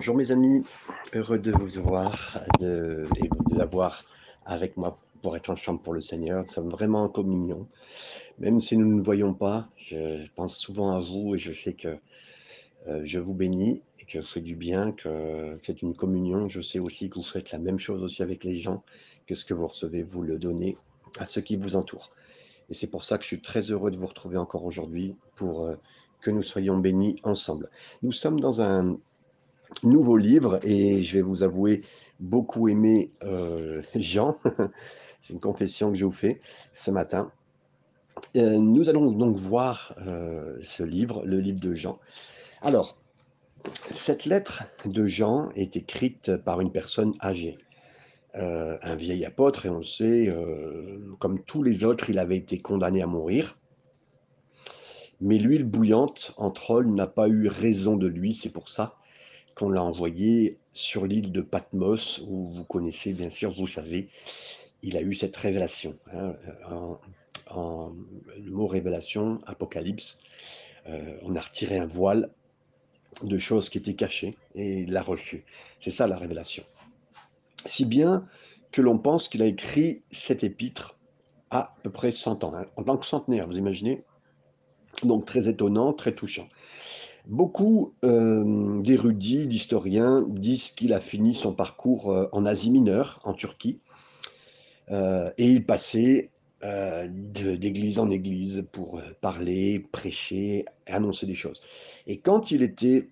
Bonjour mes amis, heureux de vous voir de, et de vous avoir avec moi pour être ensemble pour le Seigneur. Nous sommes vraiment en communion. Même si nous ne voyons pas, je pense souvent à vous et je sais que euh, je vous bénis et que c'est du bien, que c'est une communion. Je sais aussi que vous faites la même chose aussi avec les gens, que ce que vous recevez, vous le donnez à ceux qui vous entourent. Et c'est pour ça que je suis très heureux de vous retrouver encore aujourd'hui pour euh, que nous soyons bénis ensemble. Nous sommes dans un nouveau livre et je vais vous avouer beaucoup aimer euh, Jean. C'est une confession que je vous fais ce matin. Euh, nous allons donc voir euh, ce livre, le livre de Jean. Alors, cette lettre de Jean est écrite par une personne âgée, un vieil apôtre, et on le sait, comme tous les autres, il avait été condamné à mourir. Mais l'huile bouillante entre eux n'a pas eu raison de lui, c'est pour ça qu'on l'a envoyé sur l'île de Patmos, où vous connaissez bien sûr, vous savez, il a eu cette révélation. Hein, le mot révélation, apocalypse, euh, on a retiré un voile de choses qui étaient cachées et l'a reçu. C'est ça la révélation. Si bien que l'on pense qu'il a écrit cet épître à, peu près 100 ans, hein, en tant que centenaire, vous imaginez? Donc très étonnant, très touchant. Beaucoup euh, d'érudits, d'historiens disent qu'il a fini son parcours euh, en Asie mineure, en Turquie, euh, et il passait d'église en église pour parler, prêcher, annoncer des choses. Et quand il était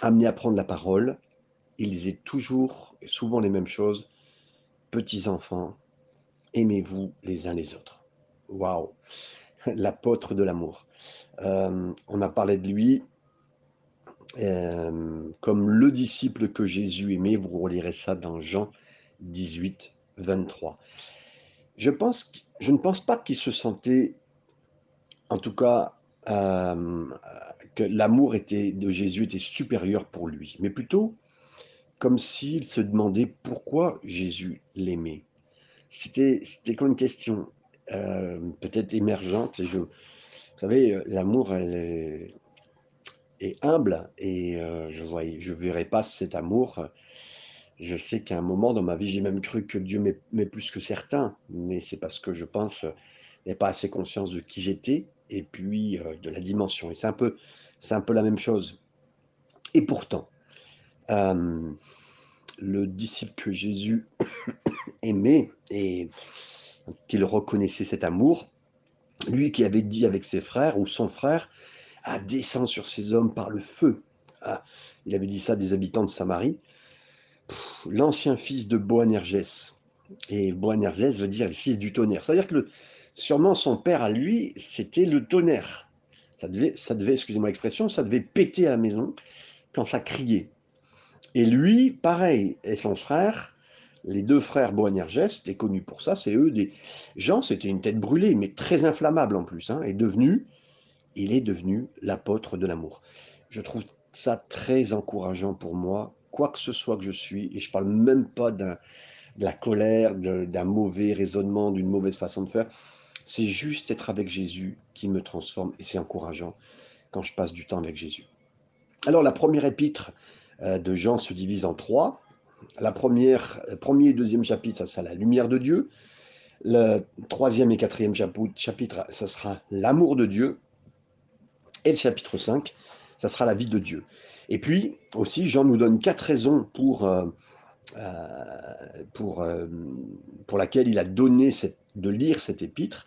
amené à prendre la parole, il disait toujours, souvent les mêmes choses, petits enfants, aimez-vous les uns les autres. Waouh, l'apôtre de l'amour. on a parlé de lui comme le disciple que Jésus aimait, vous relirez ça dans Jean 18, 23. Je, pense, je ne pense pas qu'il se sentait, en tout cas, que l'amour était, de Jésus était supérieur pour lui, mais plutôt comme s'il se demandait pourquoi Jésus l'aimait. C'était, c'était comme une question peut-être émergente. Je, vous savez, l'amour, elle, humble et euh, je ne je verrai pas cet amour. Je sais qu'à un moment dans ma vie, j'ai même cru que Dieu m'est plus que certains, mais c'est parce que je pense n'ai pas assez conscience de qui j'étais et puis euh, de la dimension. Et c'est un peu, c'est un peu la même chose. Et pourtant, euh, le disciple que Jésus aimait et qu'il reconnaissait cet amour, lui qui avait dit avec ses frères ou son frère, à descend sur ces hommes par le feu. Ah, il avait dit ça des habitants de Samarie. L'ancien fils de Boanerges. Et Boanerges veut dire le fils du tonnerre. C'est-à-dire que sûrement son père à lui, c'était le tonnerre. Ça devait, ça devait excusez-moi l'expression, ça devait péter à la maison quand ça criait. Et lui, pareil, et son frère, les deux frères Boanerges, étaient connus pour ça, c'est eux des gens, c'était une tête brûlée, mais très inflammable en plus, hein, et devenu il est devenu l'apôtre de l'amour. Je trouve ça très encourageant pour moi, quoi que ce soit que je suis, et je parle même pas de la colère, d'un mauvais raisonnement, d'une mauvaise façon de faire. C'est juste être avec Jésus qui me transforme, et c'est encourageant quand je passe du temps avec Jésus. Alors la première épître euh, de Jean se divise en trois. La première, euh, premier et deuxième chapitre, ça sera la lumière de Dieu. Le troisième et quatrième chapitre, ça sera l'amour de Dieu. Et le chapitre 5, ça sera la vie de Dieu. Et puis aussi, Jean nous donne quatre raisons pour, euh, euh, euh, laquelle il a donné cette, de lire cet épître.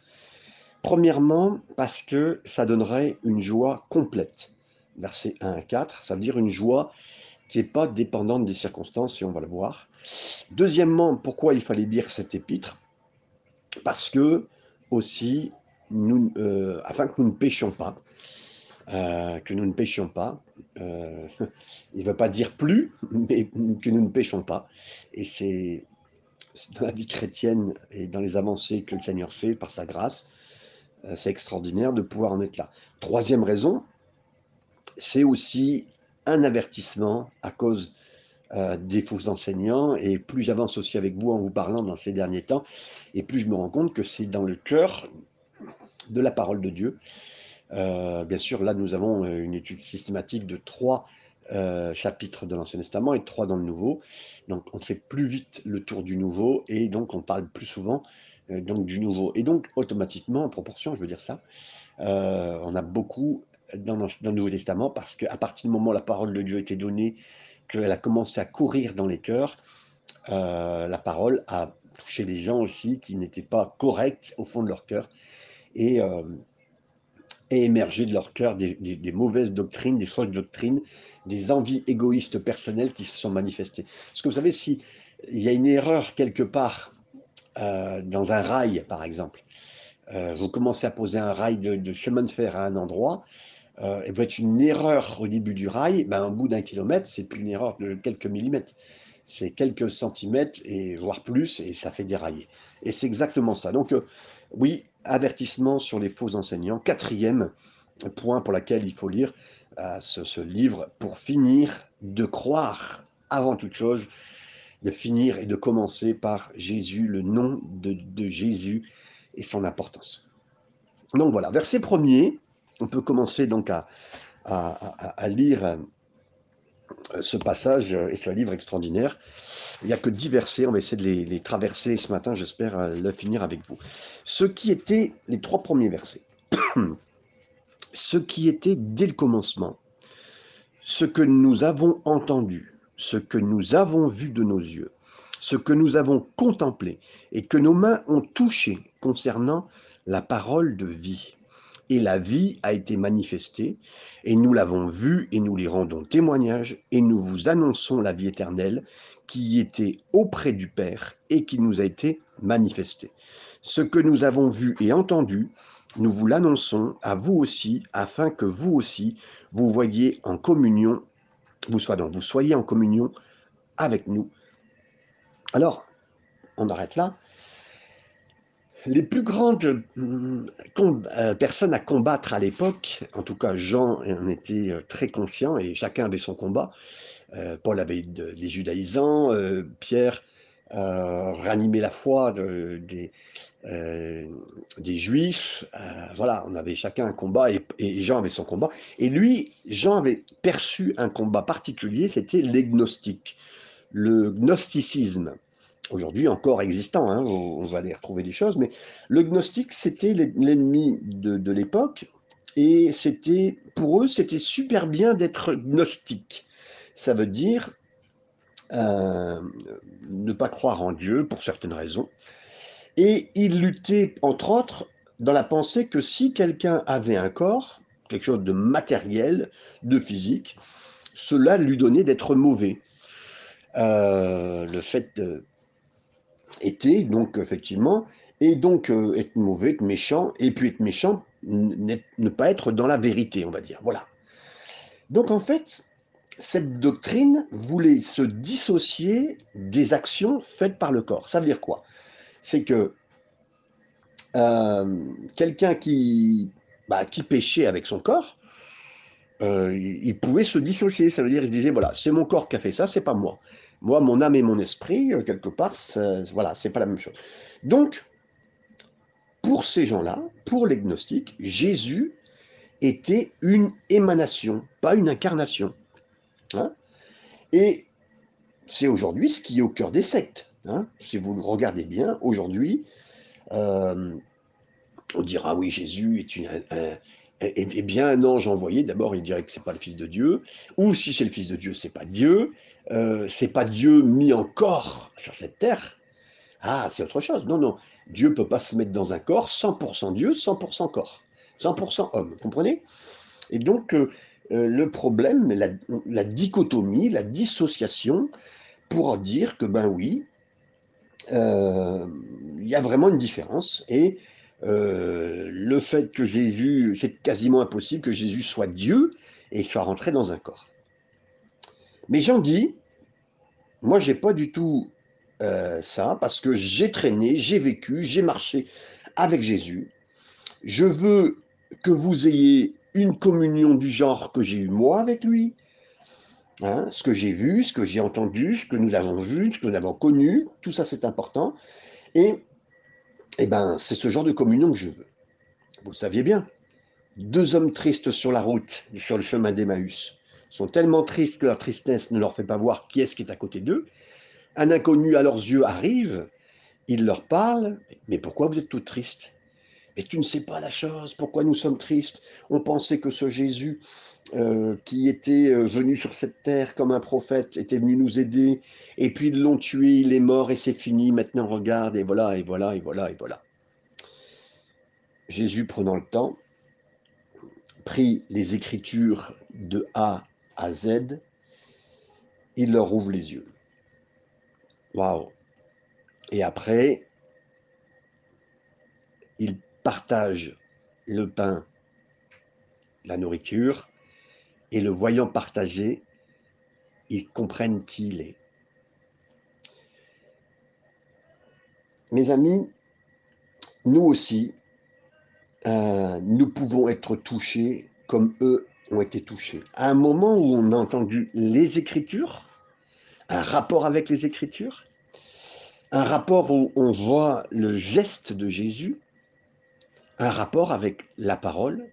Premièrement, parce que ça donnerait une joie complète. Versets 1 à 4, ça veut dire une joie qui n'est pas dépendante des circonstances, et on va le voir. Deuxièmement, pourquoi il fallait lire cet épître? Parce que aussi, afin que nous ne péchions pas, euh, que nous ne péchions pas. Euh, il ne veut pas dire plus, mais que nous ne péchons pas. Et c'est dans la vie chrétienne et dans les avancées que le Seigneur fait par sa grâce, euh, c'est extraordinaire de pouvoir en être là. Troisième raison, c'est aussi un avertissement à cause des faux enseignants. Et plus j'avance aussi avec vous en vous parlant dans ces derniers temps, et plus je me rends compte que c'est dans le cœur de la parole de Dieu euh, bien sûr, là, nous avons euh, une étude systématique de trois euh, chapitres de l'Ancien Testament et trois dans le Nouveau. Donc on fait plus vite le tour du Nouveau et donc on parle plus souvent donc du Nouveau. Et donc automatiquement, en proportion, je veux dire ça, on a beaucoup dans, dans, le Nouveau Testament parce qu'à partir du moment où la parole de Dieu a été donnée, qu'elle a commencé à courir dans les cœurs, la parole a touché des gens aussi qui n'étaient pas corrects au fond de leur cœur. Et et émerger de leur cœur des, mauvaises doctrines, des fausses doctrines, des envies égoïstes personnelles qui se sont manifestées. Parce que vous savez, si il y a une erreur quelque part euh, dans un rail, par exemple, euh, vous commencez à poser un rail de, chemin de fer à un endroit, euh, et vous êtes une erreur au début du rail, ben, au bout d'un kilomètre, c'est plus une erreur de quelques millimètres, c'est quelques centimètres, et voire plus, et ça fait dérailler. Et c'est exactement ça. Donc, oui, avertissement sur les faux enseignants. Quatrième point pour lequel il faut lire euh, ce, livre pour finir de croire avant toute chose, de finir et de commencer par Jésus, le nom de, Jésus et son importance. Donc voilà, verset premier, on peut commencer donc à, lire ce passage et ce livre extraordinaire. Il n'y a que dix versets, on va essayer de les, traverser ce matin, j'espère euh, le finir avec vous. Ce qui était les trois premiers versets, ce qui était dès le commencement, ce que nous avons entendu, ce que nous avons vu de nos yeux, ce que nous avons contemplé et que nos mains ont touché concernant la parole de vie. Et la vie a été manifestée, et nous l'avons vue, et nous lui rendons témoignage, et nous vous annonçons la vie éternelle, qui était auprès du Père et qui nous a été manifesté. Ce que nous avons vu et entendu, nous vous l'annonçons à vous aussi, afin que vous aussi, vous voyez en communion, vous soyez en communion avec nous. Alors, on arrête là. Les plus grandes euh, personnes à combattre à l'époque, en tout cas Jean en était euh, très conscient et chacun avait son combat, euh, Paul avait des judaïsants, euh, Pierre euh, ranimait la foi des, juifs. voilà, on avait chacun un combat et, Jean avait son combat. Et lui, Jean avait perçu un combat particulier, c'était l'agnostique, le gnosticisme aujourd'hui encore existant, hein, on, va aller retrouver des choses, mais le gnostique, c'était l'ennemi de, de l'époque, et c'était pour eux, c'était super bien d'être gnostique ça veut dire euh, ne pas croire en Dieu pour certaines raisons. Et il luttait, entre autres, dans la pensée que si quelqu'un avait un corps, quelque chose de matériel, de physique, cela lui donnait d'être mauvais. Euh, le fait était donc effectivement, et donc euh, être mauvais, être méchant, et puis être méchant, ne pas être dans la vérité, on va dire. Voilà. Donc en fait, cette doctrine voulait se dissocier des actions faites par le corps. Ça veut dire quoi? C'est que euh, quelqu'un qui, bah, qui péchait avec son corps, euh, il, pouvait se dissocier. Ça veut dire, il se disait, voilà, c'est mon corps qui a fait ça, c'est pas moi. Moi, mon âme et mon esprit, euh, quelque part, voilà, c'est pas la même chose. Donc, pour ces gens-là, pour les gnostiques, Jésus était une émanation, pas une incarnation. Hein. et c'est aujourd'hui ce qui est au cœur des sectes. Hein. si vous le regardez bien, aujourd'hui, euh, on dira oui, Jésus est, un, bien un ange envoyé. D'abord, il dirait que c'est pas le Fils de Dieu, ou si c'est le Fils de Dieu, c'est pas Dieu. Euh, c'est pas Dieu mis en corps sur cette terre. Ah, c'est autre chose. Non, non. Dieu peut pas se mettre dans un corps 100% Dieu, 100% corps, 100% homme. Comprenez? Et donc, euh, euh, le problème, la, dichotomie, la dissociation, pour dire que, ben oui, il y a vraiment une différence. Et le fait que Jésus, c'est quasiment impossible que Jésus soit Dieu et soit rentré dans un corps. Mais j'en dis, moi, j'ai pas du tout ça, parce que j'ai traîné, j'ai vécu, j'ai marché avec Jésus. Je veux que vous ayez une communion du genre que j'ai eu moi avec lui, hein, ce que j'ai vu, ce que j'ai entendu, ce que nous avons vu, ce que nous avons connu, tout ça c'est important. Et, eh ben, c'est ce genre de communion que je veux. Vous le saviez bien. Deux hommes tristes sur la route, sur le chemin d'Emmaüs. Sont tellement tristes que leur tristesse ne leur fait pas voir qui est-ce qui est à côté d'eux. Un inconnu à leurs yeux arrive, il leur parle, mais pourquoi vous êtes tout tristes? Mais tu ne sais pas la chose, pourquoi nous sommes tristes? On pensait que ce Jésus euh, qui était euh, venu sur cette terre comme un prophète, était venu nous aider, et puis ils l'ont tué, il est mort et c'est fini, maintenant regarde, et voilà, et voilà, et voilà, et voilà. Jésus, prenant le temps, prit les Écritures de A à Z, il leur ouvre les yeux. Waouh Et après, il partage le pain, la nourriture, et le voyant partager, ils comprennent qui il est. Mes amis, nous aussi, euh, nous pouvons être touchés comme eux ont été touchés. À un moment où on a entendu les Écritures, un rapport avec les Écritures, un rapport où on voit le geste de Jésus, un rapport avec la parole,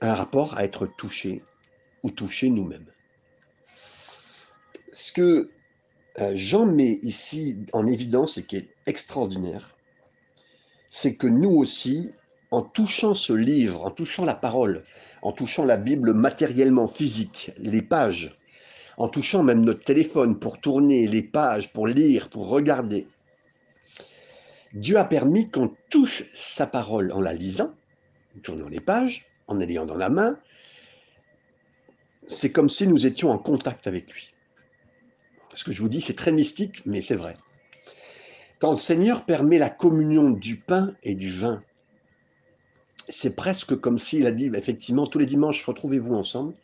un rapport à être touché ou toucher nous-mêmes. Ce que euh, Jean met ici en évidence et qui est extraordinaire, c'est que nous aussi, en touchant ce livre, en touchant la parole, en touchant la Bible matériellement, physique, les pages, en touchant même notre téléphone pour tourner les pages, pour lire, pour regarder, Dieu a permis qu'on touche sa parole en la lisant, en tournant les pages, en ayant dans la main, c'est comme si nous étions en contact avec lui. Ce que je vous dis, c'est très mystique, mais c'est vrai. Quand le Seigneur permet la communion du pain et du vin, c'est presque comme s'il a dit, effectivement, tous les dimanches, retrouvez-vous ensemble.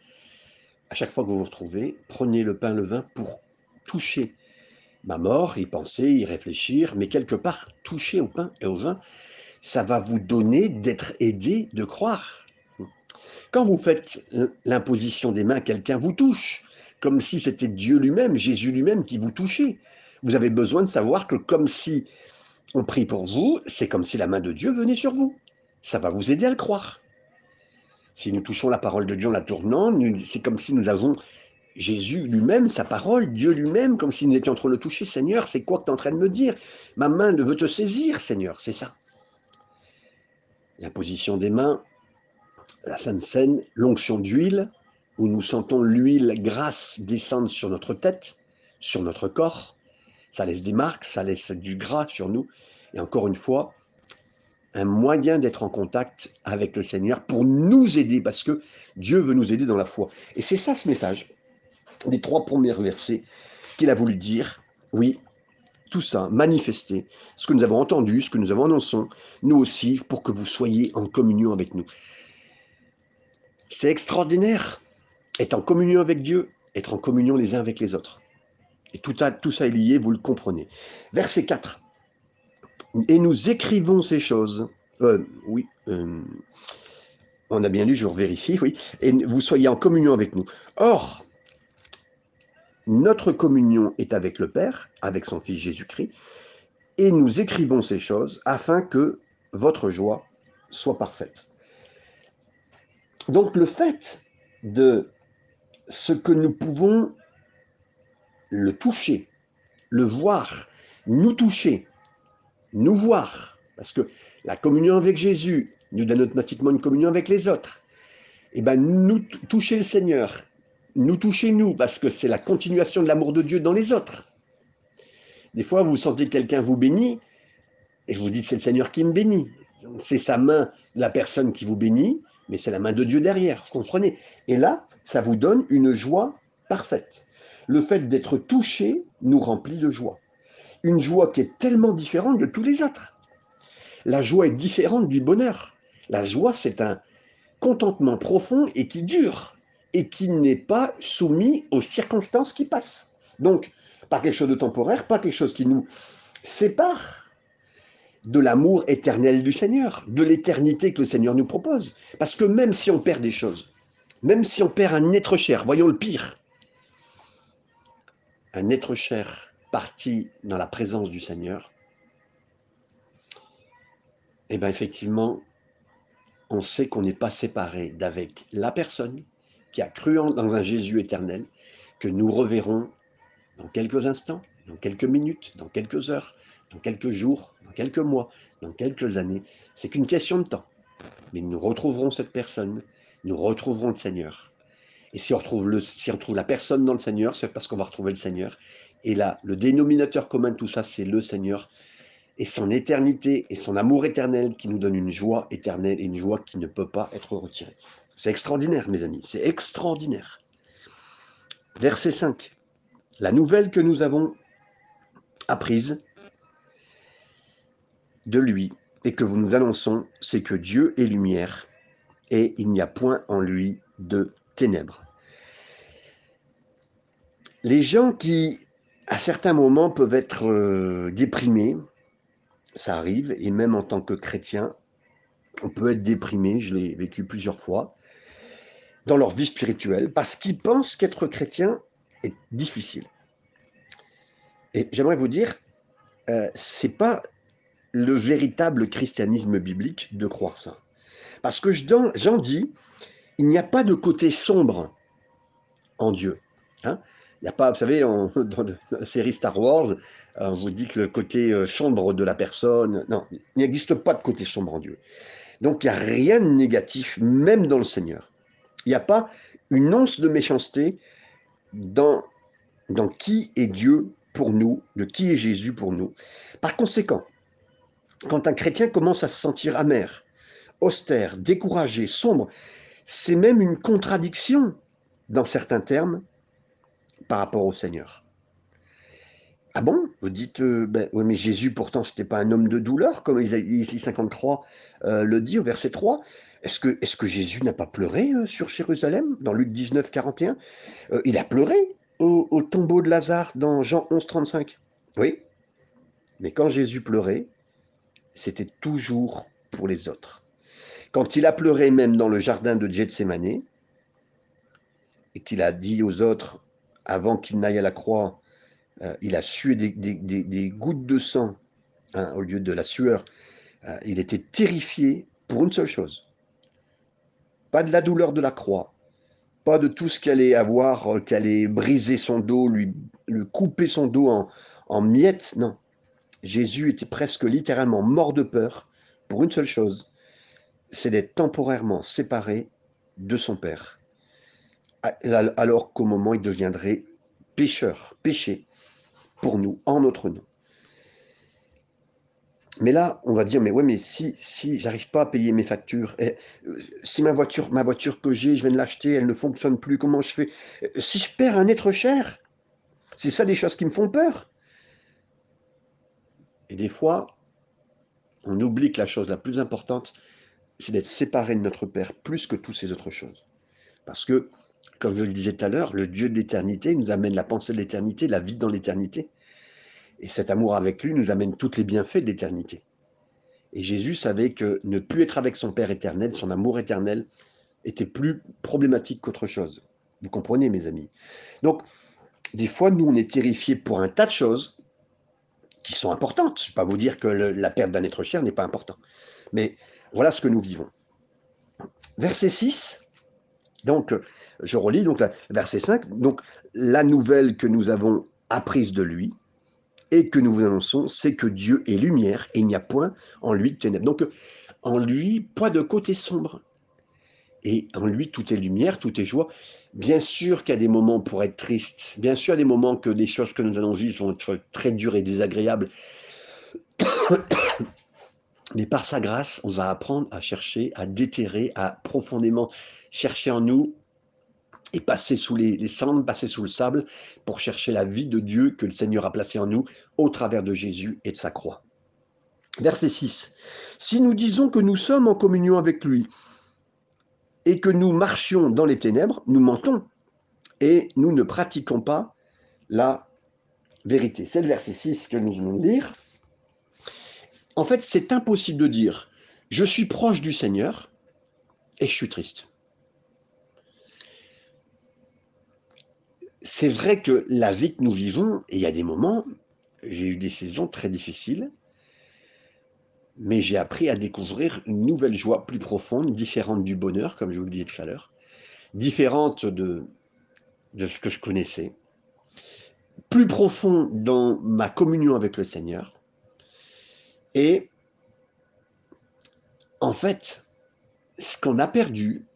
À chaque fois que vous vous retrouvez, prenez le pain, le vin pour toucher ma mort, y penser, y réfléchir, mais quelque part, toucher au pain et au vin, ça va vous donner d'être aidé de croire. Quand vous faites l'imposition des mains, quelqu'un vous touche, comme si c'était Dieu lui-même, Jésus lui-même qui vous touchait. Vous avez besoin de savoir que comme si on prie pour vous, c'est comme si la main de Dieu venait sur vous. Ça va vous aider à le croire. Si nous touchons la parole de Dieu en la tournant, c'est comme si nous avons Jésus lui-même, sa parole, Dieu lui-même, comme si nous étions en train de le toucher. Seigneur, c'est quoi que tu es en train de me dire? Ma main ne veut te saisir, Seigneur, c'est ça. L'imposition des mains, la Sainte Seine, l'onction d'huile, où nous sentons l'huile grasse descendre sur notre tête, sur notre corps. Ça laisse des marques, ça laisse du gras sur nous. Et encore une fois, un moyen d'être en contact avec le Seigneur pour nous aider, parce que Dieu veut nous aider dans la foi. Et c'est ça ce message, des trois premiers versets qu'il a voulu dire. Oui, tout ça, manifester ce que nous avons entendu, ce que nous avons annoncé, nous aussi, pour que vous soyez en communion avec nous. C'est extraordinaire. Être en communion avec Dieu, être en communion les uns avec les autres. Et tout ça, tout ça est lié, vous le comprenez. Verset 4. Et nous écrivons ces choses. Euh, oui, euh, on a bien lu, je vérifie, oui. Et vous soyez en communion avec nous. Or, notre communion est avec le Père, avec son Fils Jésus-Christ, et nous écrivons ces choses afin que votre joie soit parfaite. Donc le fait de ce que nous pouvons le toucher, le voir, nous toucher, nous voir, parce que la communion avec Jésus nous donne automatiquement une communion avec les autres. Et eh bien, nous toucher le Seigneur, nous toucher nous, parce que c'est la continuation de l'amour de Dieu dans les autres. Des fois, vous sentez quelqu'un vous bénit, et vous dites c'est le Seigneur qui me bénit. C'est sa main, la personne qui vous bénit, mais c'est la main de Dieu derrière, vous comprenez? Et là, ça vous donne une joie parfaite. Le fait d'être touché nous remplit de joie. Une joie qui est tellement différente de tous les autres. La joie est différente du bonheur. La joie, c'est un contentement profond et qui dure, et qui n'est pas soumis aux circonstances qui passent. Donc, pas quelque chose de temporaire, pas quelque chose qui nous sépare, de l'amour éternel du Seigneur, de l'éternité que le Seigneur nous propose. Parce que même si on perd des choses, même si on perd un être cher, voyons le pire, un être cher parti dans la présence du Seigneur, eh bien effectivement, on sait qu'on n'est pas séparé d'avec la personne qui a cru dans un Jésus éternel, que nous reverrons dans quelques instants, dans quelques minutes, dans quelques heures, dans quelques jours, dans quelques mois, dans quelques années. C'est qu'une question de temps. Mais nous retrouverons cette personne, nous retrouverons le Seigneur. Et si on retrouve, la personne dans le Seigneur, c'est parce qu'on va retrouver le Seigneur. Et là, le dénominateur commun de tout ça, c'est le Seigneur et son éternité et son amour éternel qui nous donne une joie éternelle et une joie qui ne peut pas être retirée. C'est extraordinaire, mes amis, c'est extraordinaire. Verset 5. La nouvelle que nous avons apprise de lui et que vous nous annonçons, c'est que Dieu est lumière et il n'y a point en lui de ténèbres. Les gens qui, à certains moments, peuvent être euh, déprimés, ça arrive, et même en tant que chrétien, on peut être déprimé, je l'ai vécu plusieurs fois, dans leur vie spirituelle, parce qu'ils pensent qu'être chrétien est difficile. Et j'aimerais vous dire, euh, c'est pas le véritable christianisme biblique de croire ça. Parce que j'en dis, il n'y a pas de côté sombre en Dieu. Hein. il n'y a pas, vous savez, dans la série Star Wars, on vous dit que le côté euh, sombre de la personne, non, il n'existe pas de côté sombre en Dieu. Donc il n'y a rien de négatif, même dans le Seigneur. Il n'y a pas une once de méchanceté dans, dans qui est Dieu pour nous, de qui est Jésus pour nous. Par conséquent, quand un chrétien commence à se sentir amer, austère, découragé, sombre, c'est même une contradiction dans certains termes par rapport au Seigneur. Ah bon? Vous dites, euh, ben, oui, mais Jésus, pourtant, ce n'était pas un homme de douleur, comme ici 53 euh, le dit au verset 3. Est-ce que, est que, Jésus n'a pas pleuré euh, sur Jérusalem dans Luc 19, 41 Il a pleuré au, au, tombeau de Lazare dans Jean 11, 35. Oui. Mais quand Jésus pleurait, c'était toujours pour les autres. Quand il a pleuré même dans le jardin de Gethsemane, et qu'il a dit aux autres, avant qu'il n'aille à la croix, euh, il a sué des, gouttes de sang hein, au lieu de la sueur. Euh, il était terrifié pour une seule chose. Pas de la douleur de la croix, pas de tout ce qui allait avoir, euh, allait briser son dos, lui, couper son dos en miettes. Non. Jésus était presque littéralement mort de peur pour une seule chose, c'est d'être temporairement séparé de son Père. Alors qu'au moment il deviendrait pécheur, péché, pour nous, en notre nom. Mais là, on va dire, mais ouais, mais si, si j'arrive pas à payer mes factures, et, euh, si ma voiture, ma voiture que j'ai, je viens de l'acheter, elle ne fonctionne plus, comment je fais? Euh, Si je perds un être cher, c'est ça des choses qui me font peur. Et des fois, on oublie que la chose la plus importante, c'est d'être séparé de notre Père plus que toutes ces autres choses. Parce que comme je le disais tout à l'heure, le Dieu de l'éternité nous amène la pensée de l'éternité, la vie dans l'éternité. Et cet amour avec lui nous amène tous les bienfaits de l'éternité. Et Jésus savait que ne plus être avec son Père éternel, son amour éternel, était plus problématique qu'autre chose. Vous comprenez, mes amis Donc, des fois, nous, on est terrifiés pour un tas de choses qui sont importantes. Je ne vais pas vous dire que la perte d'un être cher n'est pas important. Mais voilà ce que nous vivons. Verset 6, donc, je relis donc verset 5. Donc, la nouvelle que nous avons apprise de lui et que nous vous annonçons, c'est que Dieu est lumière et il n'y a point en lui de ténèbres. Donc, en lui, pas de côté sombre. Et en lui, tout est lumière, tout est joie. Bien sûr qu'il y a des moments pour être triste. Bien sûr, il y a des moments que des choses que nous allons vivre vont être très dures et désagréables. Mais par sa grâce, on va apprendre à chercher, à déterrer, à profondément chercher en nous et passer sous les, cendres, passer sous le sable pour chercher la vie de Dieu que le Seigneur a placée en nous au travers de Jésus et de sa croix. Verset 6. Si nous disons que nous sommes en communion avec lui et que nous marchions dans les ténèbres, nous mentons et nous ne pratiquons pas la vérité. C'est le verset 6 que nous venons de lire. En fait, c'est impossible de dire je suis proche du Seigneur et je suis triste. c'est vrai que la vie que nous vivons, il y a des moments, j'ai eu des saisons très difficiles, mais j'ai appris à découvrir une nouvelle joie plus profonde, différente du bonheur, comme je vous le disais tout à l'heure. différente de, de ce que je connaissais, plus profond dans ma communion avec le Seigneur. Et en fait, ce qu'on a perdu,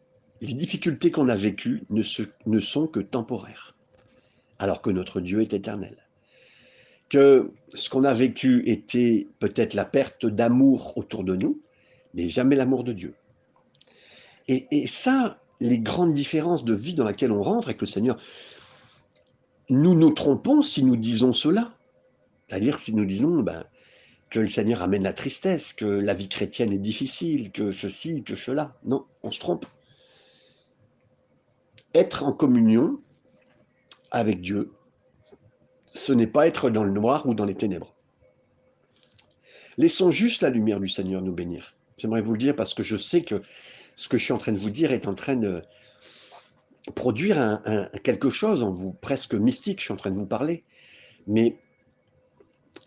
les difficultés qu'on a vécues ne, sont que temporaires, alors que notre Dieu est éternel. Que ce qu'on a vécu était peut-être la perte d'amour autour de nous, mais jamais l'amour de Dieu. Et, et, ça, les grandes différences de vie dans laquelle on rentre avec le Seigneur, nous nous trompons si nous disons cela. C'est-à-dire si nous disons ben, que le Seigneur amène la tristesse, que la vie chrétienne est difficile, que ceci, que cela. Non, on se trompe. Être en communion avec Dieu, ce n'est pas être dans le noir ou dans les ténèbres. Laissons juste la lumière du Seigneur nous bénir. J'aimerais vous le dire parce que je sais que ce que je suis en train de vous dire est en train de, produire quelque chose en vous, presque mystique, je suis en train de vous parler. Mais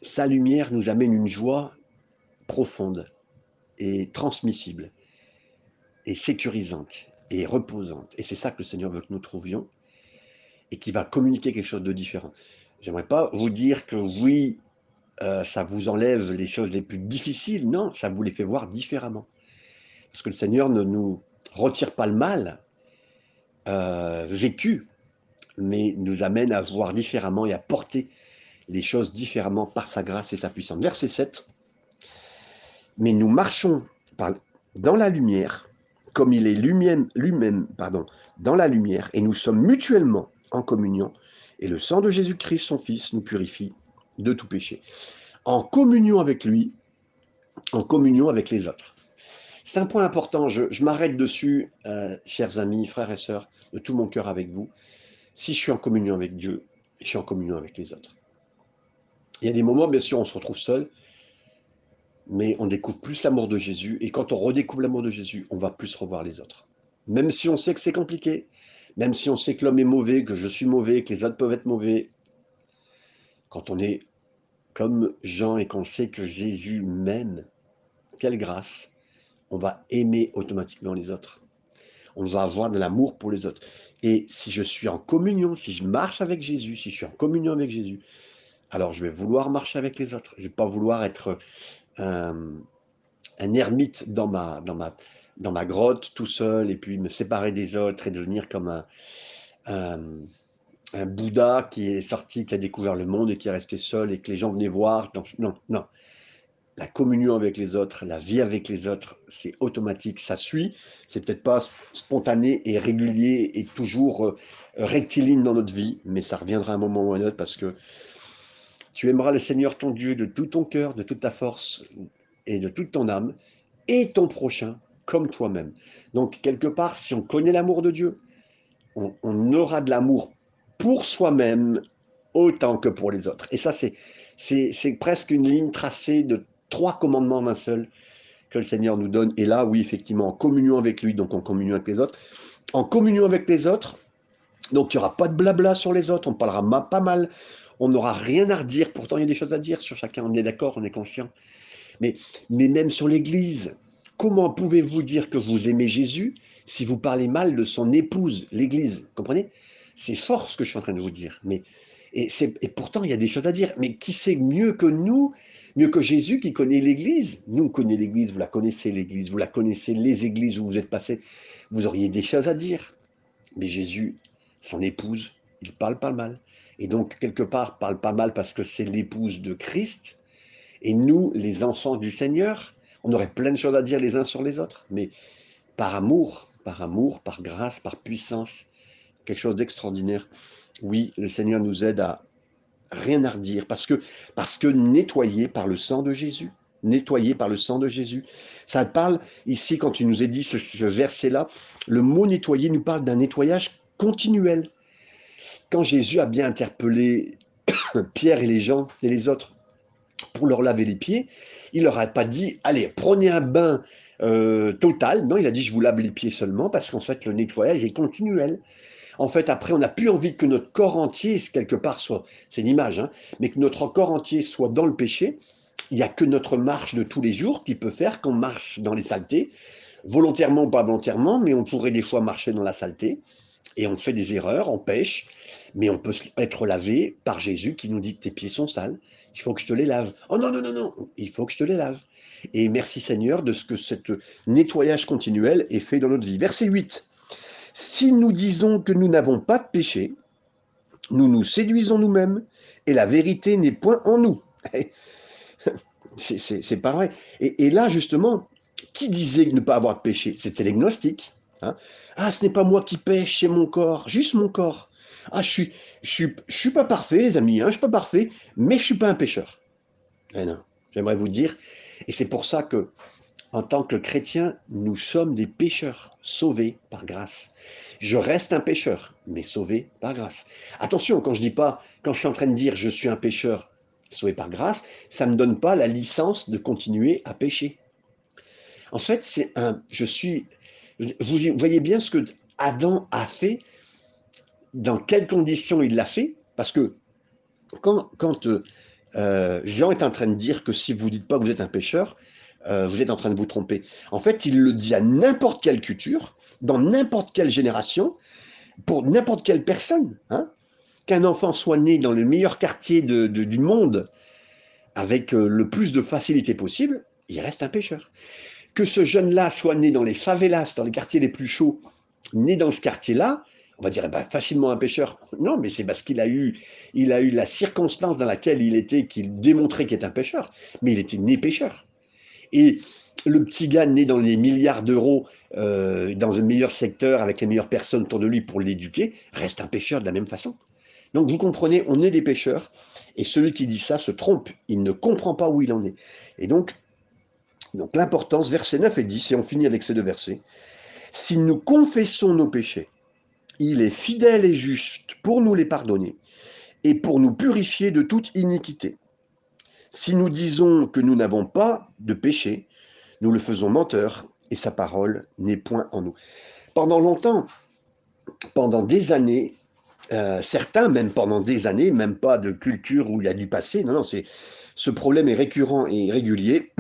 sa lumière nous amène une joie profonde et transmissible et sécurisante et reposante. Et c'est ça que le Seigneur veut que nous trouvions et qui va communiquer quelque chose de différent. J'aimerais pas vous dire que oui, euh, ça vous enlève les choses les plus difficiles. Non, ça vous les fait voir différemment. Parce que le Seigneur ne nous retire pas le mal, euh, vécu, mais nous amène à voir différemment et à porter les choses différemment par sa grâce et sa puissance. Verset 7. Mais nous marchons dans la lumière, comme il est lui-même, lui-même pardon, dans la lumière, et nous sommes mutuellement en communion, et le sang de Jésus-Christ, son Fils, nous purifie de tout péché. En communion avec lui, en communion avec les autres. C'est un point important, je, m'arrête dessus, euh, chers amis, frères et sœurs, de tout mon cœur avec vous. Si je suis en communion avec Dieu, je suis en communion avec les autres. Il y a des moments, bien sûr, on se retrouve seul, mais on découvre plus l'amour de Jésus, et quand on redécouvre l'amour de Jésus, on va plus revoir les autres. Même si on sait que c'est compliqué, même si on sait que l'homme est mauvais, que je suis mauvais, que les autres peuvent être mauvais, quand on est comme Jean et qu'on sait que Jésus m'aime, quelle grâce, on va aimer automatiquement les autres. On va avoir de l'amour pour les autres. Et si je suis en communion, si je marche avec Jésus, si je suis en communion avec Jésus, alors je vais vouloir marcher avec les autres. Je ne vais pas vouloir être un, ermite dans ma, dans, ma, dans ma grotte tout seul et puis me séparer des autres et devenir comme un, un, Bouddha qui est sorti, qui a découvert le monde et qui est resté seul et que les gens venaient voir. Non, non la communion avec les autres, la vie avec les autres, c'est automatique, ça suit. C'est peut-être pas spontané et régulier et toujours euh, rectiligne dans notre vie, mais ça reviendra un moment ou un autre parce que tu aimeras le Seigneur ton Dieu de tout ton cœur, de toute ta force et de toute ton âme, et ton prochain comme toi-même. Donc, quelque part, si on connaît l'amour de Dieu, on, aura de l'amour pour soi-même autant que pour les autres. Et ça, c'est presque une ligne tracée de trois commandements d'un seul que le Seigneur nous donne. Et là, oui, effectivement, en communion avec lui, donc en communion avec les autres. En communion avec les autres, donc il n'y aura pas de blabla sur les autres, on parlera pas mal, on n'aura rien à redire. Pourtant, il y a des choses à dire sur chacun, on est d'accord, on est conscient. Mais, mais même sur l'Église, comment pouvez-vous dire que vous aimez Jésus si vous parlez mal de son épouse, l'Église? Comprenez? C'est fort ce que je suis en train de vous dire. Mais, et, et pourtant, il y a des choses à dire. Mais qui sait mieux que nous Mieux que Jésus qui connaît l'Église? Nous, on connaît l'Église, vous la connaissez l'Église, vous la connaissez les églises où vous êtes passé. Vous auriez des choses à dire. Mais Jésus, son épouse, il parle pas mal. Et donc, quelque part, parle pas mal parce que c'est l'épouse de Christ. Et nous, les enfants du Seigneur, on aurait plein de choses à dire les uns sur les autres. Mais par amour, par amour, par grâce, par puissance, quelque chose d'extraordinaire. Oui, le Seigneur nous aide à rien à redire, parce que, parce que nettoyé par le sang de Jésus, nettoyé par le sang de Jésus. Ça parle ici, quand tu nous as dit ce, verset-là, le mot nettoyer nous parle d'un nettoyage continuel. Quand Jésus a bien interpellé Pierre et les gens et les autres pour leur laver les pieds, il leur a pas dit, allez, prenez un bain euh, total. Non, il a dit, je vous lave les pieds seulement, parce qu'en fait, le nettoyage est continuel. En fait, après, on n'a plus envie que notre corps entier, quelque part, soit, c'est une image, hein, mais que notre corps entier soit dans le péché. Il n'y a que notre marche de tous les jours qui peut faire qu'on marche dans les saletés, volontairement ou pas volontairement, mais on pourrait des fois marcher dans la saleté, et on fait des erreurs, on pêche, mais on peut être lavé par Jésus qui nous dit tes pieds sont sales, il faut que je te les lave. Oh non, non, non, non, il faut que je te les lave. Et merci Seigneur de ce que ce nettoyage continuel est fait dans notre vie. Verset 8. Si nous disons que nous n'avons pas de péché, nous nous séduisons nous-mêmes et la vérité n'est point en nous. C'est pas vrai. Et, là, justement, qui disait ne pas avoir de péché? C'était les gnostiques. Hein? ah, ce n'est pas moi qui pêche, c'est mon corps, juste mon corps. Ah, je suis, je suis, je suis pas parfait, les amis, hein, je suis pas parfait, mais je suis pas un pécheur. Eh non, j'aimerais vous dire, et c'est pour ça que, en tant que chrétien, nous sommes des pécheurs, sauvés par grâce. Je reste un pécheur, mais sauvé par grâce. Attention, quand je dis pas, quand je suis en train de dire je suis un pécheur sauvé par grâce, ça ne me donne pas la licence de continuer à pécher. En fait, c'est un, je suis, vous voyez bien ce que Adam a fait, dans quelles conditions il l'a fait, parce que quand, quand euh, Jean est en train de dire que si vous ne dites pas que vous êtes un pécheur, euh, vous êtes en train de vous tromper. En fait, il le dit à n'importe quelle culture, dans n'importe quelle génération, pour n'importe quelle personne. Hein. Qu'un enfant soit né dans le meilleur quartier du monde, avec euh, le plus de facilité possible, il reste un pécheur. Que ce jeune-là soit né dans les favelas, dans les quartiers les plus chauds, né dans ce quartier-là, on va dire eh ben, facilement un pécheur. Non, mais c'est parce qu'il a eu, il a eu la circonstance dans laquelle il était, qu'il démontrait qu'il est un pécheur. Mais il était né pécheur. Et le petit gars né dans les milliards d'euros, euh, dans un meilleur secteur, avec les meilleures personnes autour de lui pour l'éduquer, reste un pécheur de la même façon. Donc vous comprenez, on est des pécheurs, et celui qui dit ça se trompe, il ne comprend pas où il en est. Et donc, donc l'importance, versets 9 et 10, et on finit avec ces deux versets, si nous confessons nos péchés, il est fidèle et juste pour nous les pardonner et pour nous purifier de toute iniquité. Si nous disons que nous n'avons pas de péché, nous le faisons menteur et sa parole n'est point en nous. Pendant longtemps, pendant des années, euh, certains, même pendant des années, même pas de culture où il y a du passé, non, non, c'est, ce problème est récurrent et régulier.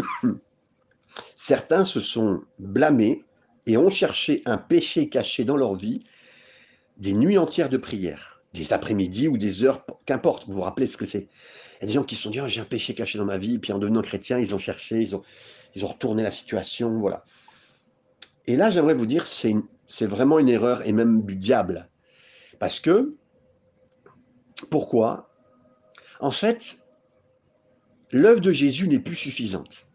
Certains se sont blâmés et ont cherché un péché caché dans leur vie, des nuits entières de prière, des après-midi ou des heures, qu'importe, vous vous rappelez ce que c'est. Il y a des gens qui se sont dit, oh, j'ai un péché caché dans ma vie, puis en devenant chrétien, ils ont cherché, ils ont, ils ont retourné la situation, voilà. Et là, j'aimerais vous dire, c'est vraiment une erreur, et même du diable. Parce que, pourquoi? En fait, l'œuvre de Jésus n'est plus suffisante.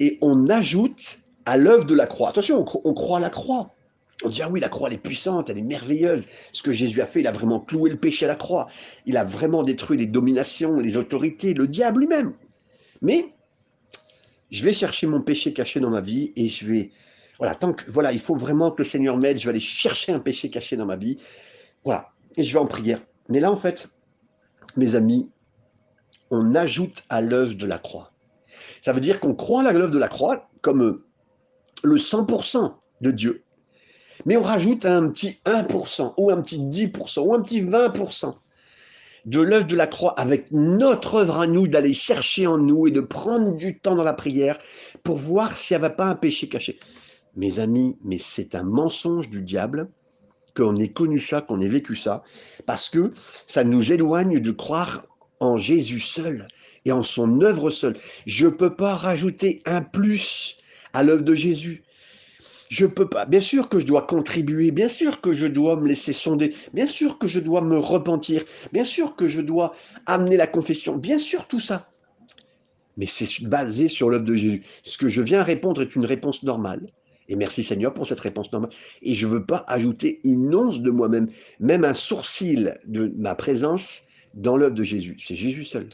Et on ajoute à l'œuvre de la croix. Attention, on, croit à la croix. On dit, ah oui, la croix, elle est puissante, elle est merveilleuse. Ce que Jésus a fait, il a vraiment cloué le péché à la croix. Il a vraiment détruit les dominations, les autorités, le diable lui-même. Mais je vais chercher mon péché caché dans ma vie et je vais voilà, tant que, voilà, il faut vraiment que le Seigneur m'aide, je vais aller chercher un péché caché dans ma vie. Voilà, et je vais en prière. Mais là, en fait, mes amis, on ajoute à l'œuvre de la croix. Ça veut dire qu'on croit l'œuvre de la croix comme le 100% de Dieu. Mais on rajoute un petit 1% ou un petit 10% ou un petit 20% de l'œuvre de la croix avec notre œuvre à nous, d'aller chercher en nous et de prendre du temps dans la prière pour voir s'il n'y avait pas un péché caché. Mes amis, mais c'est un mensonge du diable qu'on ait connu ça, qu'on ait vécu ça, parce que ça nous éloigne de croire en Jésus seul et en son œuvre seule. Je ne peux pas rajouter un plus à l'œuvre de Jésus. Je peux pas. Bien sûr que je dois contribuer, bien sûr que je dois me laisser sonder, bien sûr que je dois me repentir, bien sûr que je dois amener la confession, bien sûr tout ça. Mais c'est basé sur l'œuvre de Jésus. Ce que je viens répondre est une réponse normale. Et merci Seigneur pour cette réponse normale. Et je ne veux pas ajouter une once de moi-même, même un sourcil de ma présence dans l'œuvre de Jésus. C'est Jésus seul.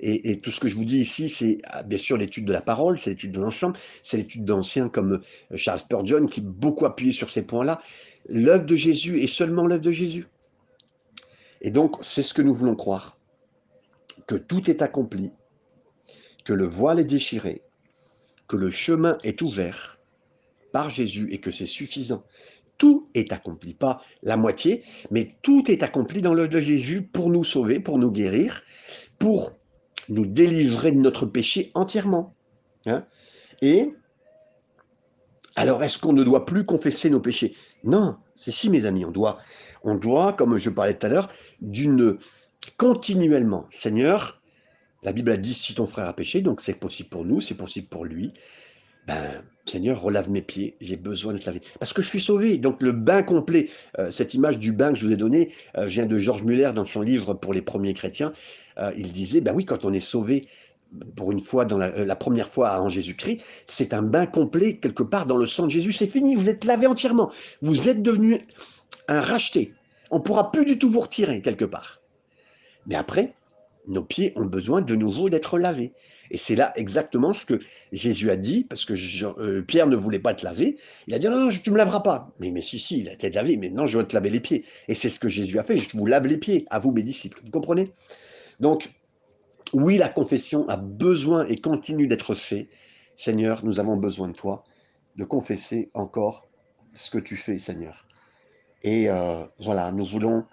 Et, tout ce que je vous dis ici, c'est ah, bien sûr l'étude de la parole, c'est l'étude de l'ensemble, c'est l'étude d'anciens comme euh, Charles Spurgeon qui beaucoup appuyé sur ces points-là. L'œuvre de Jésus est seulement l'œuvre de Jésus. Et donc, c'est ce que nous voulons croire, que tout est accompli, que le voile est déchiré, que le chemin est ouvert, par Jésus et que c'est suffisant. Tout est accompli, pas la moitié, mais tout est accompli dans l'œuvre de Jésus pour nous sauver, pour nous guérir, pour nous délivrer de notre péché entièrement. Hein. et Alors, est-ce qu'on ne doit plus confesser nos péchés? Non, c'est si, mes amis, on doit, on doit, comme je parlais tout à l'heure, d'une continuellement. Seigneur, la Bible a dit si ton frère a péché, donc c'est possible pour nous, c'est possible pour lui. Ben, Seigneur, relave mes pieds, j'ai besoin de te laver. Parce que je suis sauvé. Donc le bain complet, euh, cette image du bain que je vous ai donné euh, vient de Georges Muller dans son livre pour les premiers chrétiens. Euh, il disait, ben oui, quand on est sauvé pour une fois, la, la première fois en Jésus-Christ, c'est un bain complet quelque part dans le sang de Jésus. C'est fini, vous êtes lavé entièrement. Vous êtes devenu un racheté. On ne pourra plus du tout vous retirer quelque part. Mais après, nos pieds ont besoin de nouveau d'être lavés. Et c'est là exactement ce que Jésus a dit, parce que euh, Pierre ne voulait pas te laver. Il a dit non, non tu ne me laveras pas. Mais, mais si, si, il a été lavé, mais non, je vais te laver les pieds. Et c'est ce que Jésus a fait, je vous lave les pieds, à vous mes disciples. Vous comprenez? Donc, oui, la confession a besoin et continue d'être fait. Seigneur, nous avons besoin de toi, de confesser encore ce que tu fais, Seigneur. Et euh, voilà, nous voulons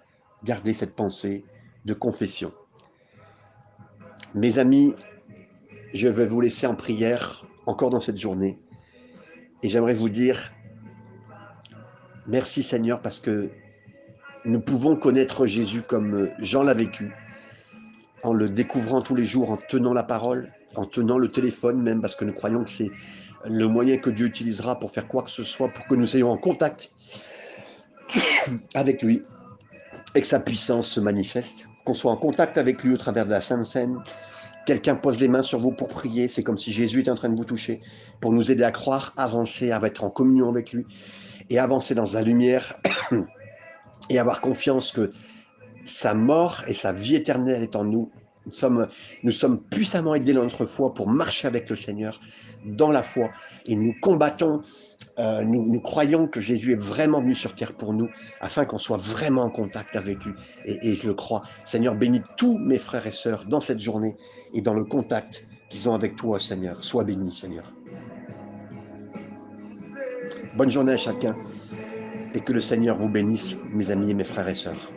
garder cette pensée de confession. Mes amis, je vais vous laisser en prière encore dans cette journée. Et j'aimerais vous dire, merci Seigneur, parce que nous pouvons connaître Jésus comme Jean l'a vécu, en le découvrant tous les jours, en tenant la parole, en tenant le téléphone même, parce que nous croyons que c'est le moyen que Dieu utilisera pour faire quoi que ce soit, pour que nous soyons en contact avec lui et que sa puissance se manifeste, qu'on soit en contact avec lui au travers de la Sainte Seine, quelqu'un pose les mains sur vous pour prier, c'est comme si Jésus était en train de vous toucher, pour nous aider à croire, avancer, à être en communion avec lui, et avancer dans la lumière, et avoir confiance que sa mort et sa vie éternelle est en nous. Nous sommes, nous sommes puissamment aidés dans notre foi pour marcher avec le Seigneur dans la foi, et nous combattons euh, nous, croyons que Jésus est vraiment venu sur terre pour nous, afin qu'on soit vraiment en contact avec lui. Et, et, je le crois. Seigneur, bénis tous mes frères et sœurs dans cette journée et dans le contact qu'ils ont avec toi, Seigneur. Sois béni, Seigneur. Bonne journée à chacun et que le Seigneur vous bénisse, mes amis et mes frères et sœurs.